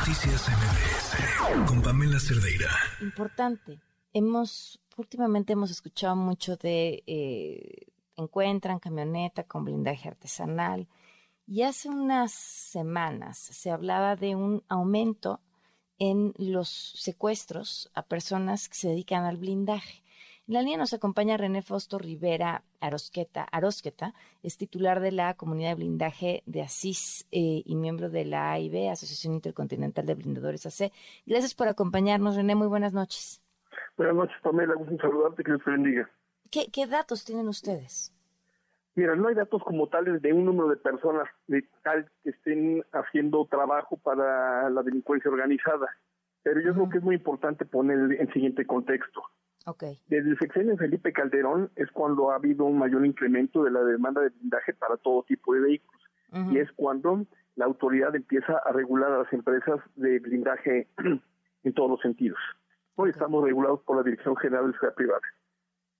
Noticias MBS con Pamela Cerdeira. Importante. Hemos, últimamente hemos escuchado mucho de eh, encuentran camioneta con blindaje artesanal y hace unas semanas se hablaba de un aumento en los secuestros a personas que se dedican al blindaje. En la línea nos acompaña René Fausto Rivera Arosqueta, Arosqueta, es titular de la comunidad de blindaje de Asís eh, y miembro de la AIB, Asociación Intercontinental de Blindadores AC. Gracias por acompañarnos, René. Muy buenas noches. Buenas noches, Pamela. Gusto saludarte, que Dios te bendiga. ¿Qué, ¿Qué datos tienen ustedes? Mira, no hay datos como tales de un número de personas de tal que estén haciendo trabajo para la delincuencia organizada, pero yo creo que es muy importante poner el siguiente contexto. Desde el sexenio de Felipe Calderón es cuando ha habido un mayor incremento de la demanda de blindaje para todo tipo de vehículos. Y es cuando la autoridad empieza a regular a las empresas de blindaje en todos los sentidos. Hoy estamos regulados por la Dirección General de Seguridad Privada.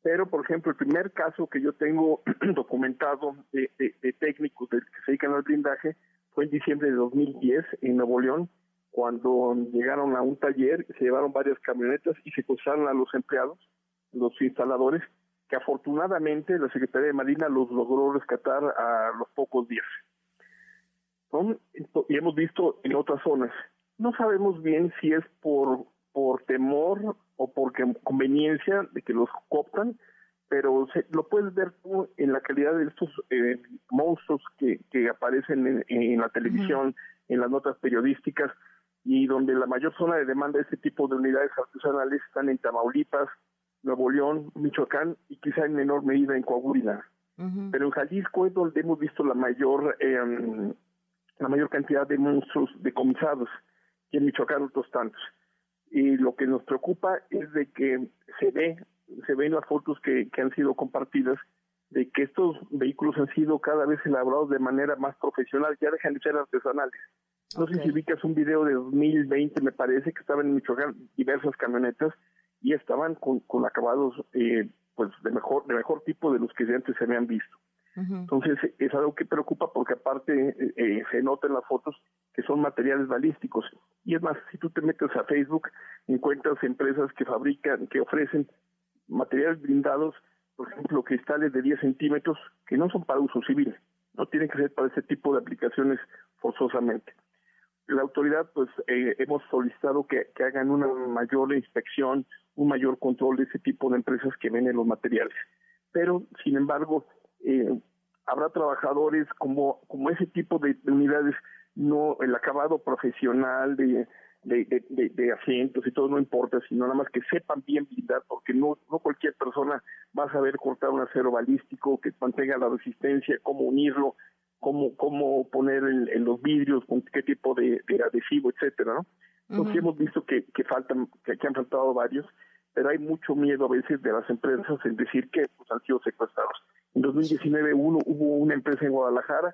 Pero, por ejemplo, el primer caso que yo tengo documentado de, de técnicos que se dedican al blindaje fue en diciembre de 2010 en Nuevo León, cuando llegaron a un taller, se llevaron varias camionetas y secuestraron a los empleados, los instaladores, que afortunadamente la Secretaría de Marina los logró rescatar a los pocos días. Y hemos visto en otras zonas. No sabemos bien si es por, por temor o por conveniencia de que los cooptan, pero lo puedes ver tú en la calidad de estos eh, monstruos que, que aparecen en, la televisión, en las notas periodísticas, y donde la mayor zona de demanda de este tipo de unidades artesanales están en Tamaulipas, Nuevo León, Michoacán y quizá en menor medida en Coahuila. Pero en Jalisco es donde hemos visto la mayor eh, la mayor cantidad de monstruos decomisados y en Michoacán otros tantos. Y lo que nos preocupa es de que se ve se ven las fotos que, que han sido compartidas de que estos vehículos han sido cada vez elaborados de manera más profesional, ya dejan de ser artesanales. No sé si ubicas un video de 2020, me parece, que estaban en Michoacán diversas camionetas y estaban con, con acabados eh, pues de mejor de mejor tipo de los que antes se habían visto. Entonces es algo que preocupa porque aparte eh, eh, se nota en las fotos que son materiales balísticos. Y es más, si tú te metes a Facebook, encuentras empresas que fabrican, que ofrecen materiales blindados, por ejemplo, cristales de 10 centímetros, que no son para uso civil, no tienen que ser para ese tipo de aplicaciones forzosamente la autoridad pues eh, hemos solicitado que, hagan una mayor inspección, un mayor control de ese tipo de empresas que venden los materiales. Pero, sin embargo, eh, habrá trabajadores como, como ese tipo de, unidades, no el acabado profesional de, de, de, asientos y todo no importa, sino nada más que sepan bien blindar, porque no, no cualquier persona va a saber cortar un acero balístico, que mantenga la resistencia, cómo unirlo, cómo, cómo poner en, los vidrios, con qué tipo de, adhesivo, etcétera, ¿no? Entonces hemos visto que, que faltan, que, han faltado varios, pero hay mucho miedo a veces de las empresas en decir que pues, han sido secuestrados. En 2019 uno, hubo una empresa en Guadalajara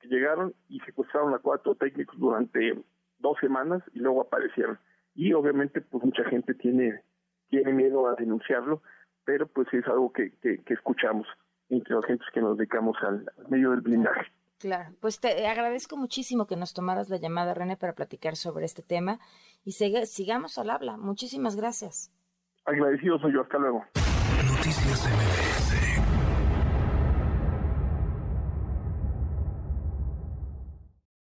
que llegaron y secuestraron a cuatro técnicos durante dos semanas y luego aparecieron. Y obviamente pues mucha gente tiene, tiene miedo a denunciarlo, pero pues es algo que, que, escuchamos entre los gentes que nos dedicamos al medio del blindaje. Claro, pues te agradezco muchísimo que nos tomaras la llamada, René, para platicar sobre este tema y sigamos al habla. Muchísimas gracias. Agradecido soy yo, hasta luego. Noticias